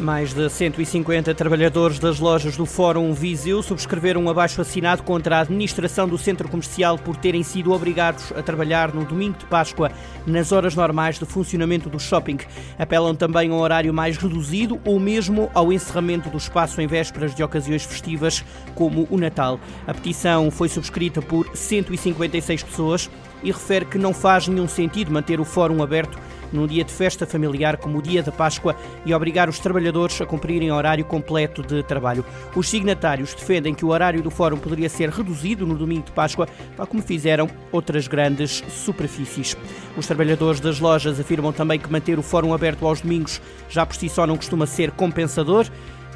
Mais de 150 trabalhadores das lojas do Fórum Viseu subscreveram um abaixo assinado contra a administração do centro comercial por terem sido obrigados a trabalhar no domingo de Páscoa nas horas normais de funcionamento do shopping. Apelam também a um horário mais reduzido ou mesmo ao encerramento do espaço em vésperas de ocasiões festivas como o Natal. A petição foi subscrita por 156 pessoas e refere que não faz nenhum sentido manter o fórum aberto num dia de festa familiar como o dia da Páscoa e obrigar os trabalhadores a cumprirem horário completo de trabalho. Os signatários defendem que o horário do fórum poderia ser reduzido no domingo de Páscoa, tal como fizeram outras grandes superfícies. Os trabalhadores das lojas afirmam também que manter o fórum aberto aos domingos já por si só não costuma ser compensador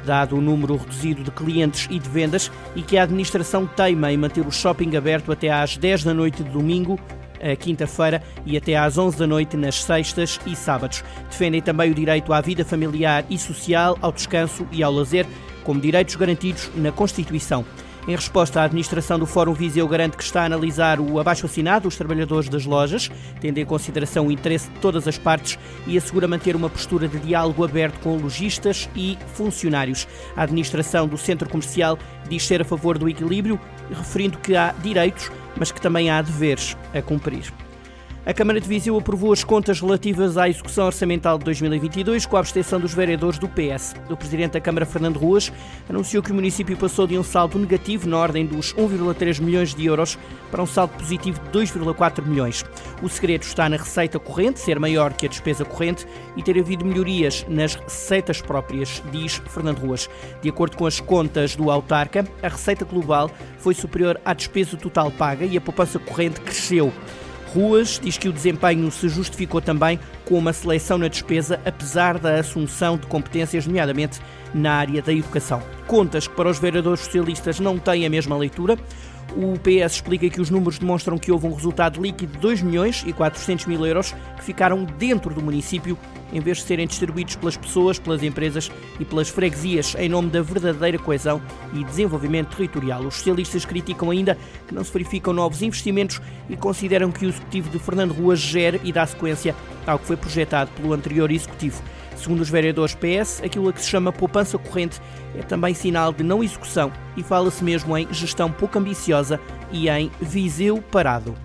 dado o número reduzido de clientes e de vendas, e que a administração teima em manter o shopping aberto até às 10 da noite de domingo, a quinta-feira e até às 11 da noite nas sextas e sábados. Defendem também o direito à vida familiar e social, ao descanso e ao lazer, como direitos garantidos na Constituição. Em resposta, a administração do Fórum Viseu garante que está a analisar o abaixo-assinado dos trabalhadores das lojas, tendo em consideração o interesse de todas as partes e assegura manter uma postura de diálogo aberto com lojistas e funcionários. A administração do centro comercial diz ser a favor do equilíbrio, referindo que há direitos, mas que também há deveres a cumprir. A Câmara de Viseu aprovou as contas relativas à execução orçamental de 2022 com a abstenção dos vereadores do PS. O Presidente da Câmara, Fernando Ruas, anunciou que o município passou de um saldo negativo na ordem dos 1,3 milhões de euros para um saldo positivo de 2,4 milhões. O segredo está na receita corrente ser maior que a despesa corrente e ter havido melhorias nas receitas próprias, diz Fernando Ruas. De acordo com as contas do autarca, a receita global foi superior à despesa total paga e a poupança corrente cresceu. Ruas diz que o desempenho se justificou também com uma seleção na despesa, apesar da assunção de competências, nomeadamente na área da educação. Contas que para os vereadores socialistas não têm a mesma leitura. O PS explica que os números demonstram que houve um resultado líquido de 2 milhões e 400 mil euros que ficaram dentro do município, em vez de serem distribuídos pelas pessoas, pelas empresas e pelas freguesias, em nome da verdadeira coesão e desenvolvimento territorial. Os socialistas criticam ainda que não se verificam novos investimentos e consideram que o executivo de Fernando Ruas gere e dá sequência ao que foi projetado pelo anterior executivo. Segundo os vereadores PS, aquilo a que se chama poupança corrente é também sinal de não execução e fala-se mesmo em gestão pouco ambiciosa e em Viseu parado.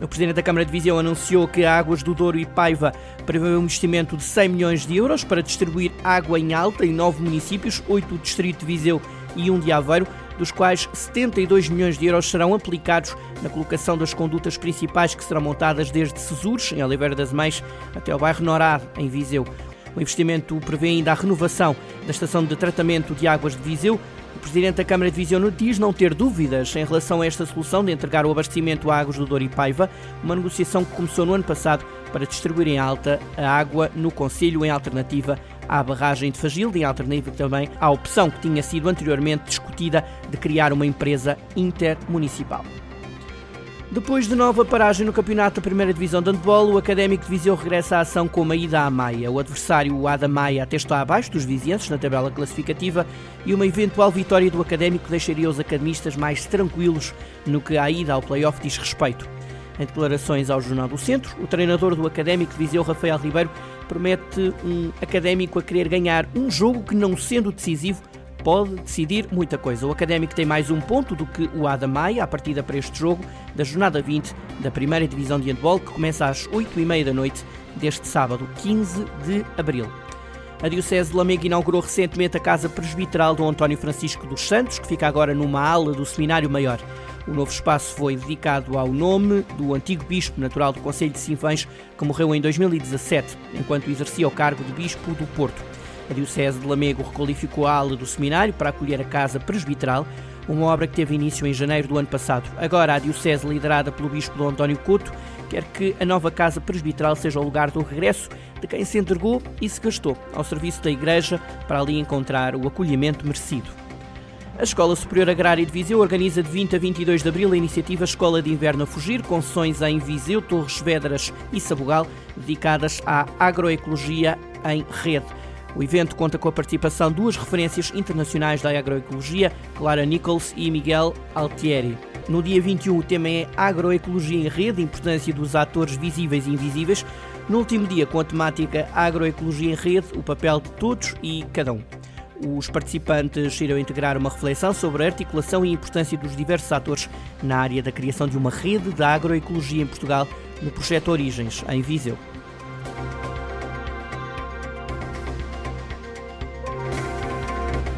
O Presidente da Câmara de Viseu anunciou que a Águas do Douro e Paiva prevê um investimento de 100 milhões de euros para distribuir água em alta em nove municípios, oito do Distrito de Viseu e um de Aveiro, dos quais 72 milhões de euros serão aplicados na colocação das condutas principais que serão montadas desde Cesures, em Oliveira das Mães, até ao bairro Norado, em Viseu. O investimento prevê ainda a renovação da estação de tratamento de águas de Viseu. O Presidente da Câmara de Viseu diz não ter dúvidas em relação a esta solução de entregar o abastecimento a águas do Douro e Paiva, uma negociação que começou no ano passado para distribuir em alta a água no Conselho em alternativa à barragem de Fagilde, em alternativa também à opção que tinha sido anteriormente discutida de criar uma empresa intermunicipal. Depois de nova paragem no campeonato da primeira divisão de handball, o Académico de Viseu regressa à ação com uma ida à Maia. O adversário, o Ada Maia, até está abaixo dos vizinhenses na tabela classificativa e uma eventual vitória do Académico deixaria os academistas mais tranquilos no que à ida ao play-off diz respeito. Em declarações ao Jornal do Centro, o treinador do Académico de Viseu, Rafael Ribeiro, promete um académico a querer ganhar um jogo que, não sendo decisivo, pode decidir muita coisa. O Académico tem mais um ponto do que o Ada Maia, a partida para este jogo da jornada 20 da primeira divisão de handball, que começa às 8h30 da noite deste sábado, 15 de abril. A Diocese de Lamego inaugurou recentemente a Casa Presbiteral do António Francisco dos Santos, que fica agora numa ala do Seminário Maior. O novo espaço foi dedicado ao nome do antigo bispo natural do Conselho de Sinfãs, que morreu em 2017, enquanto exercia o cargo de bispo do Porto. A Diocese de Lamego requalificou a ala do seminário para acolher a Casa Presbiteral, uma obra que teve início em janeiro do ano passado. Agora, a Diocese, liderada pelo Bispo Dom António Couto, quer que a nova Casa Presbiteral seja o lugar do regresso de quem se entregou e se gastou ao serviço da Igreja para ali encontrar o acolhimento merecido. A Escola Superior Agrária de Viseu organiza de 20 a 22 de abril a iniciativa Escola de Inverno a Fugir, com sessões em Viseu, Torres Vedras e Sabugal, dedicadas à agroecologia em rede. O evento conta com a participação de duas referências internacionais da agroecologia, Clara Nichols e Miguel Altieri. No dia 21, o tema é Agroecologia em Rede, importância dos atores visíveis e invisíveis. No último dia, com a temática Agroecologia em Rede, o papel de todos e cada um. Os participantes irão integrar uma reflexão sobre a articulação e importância dos diversos atores na área da criação de uma rede da agroecologia em Portugal no projeto Origens, em Viseu.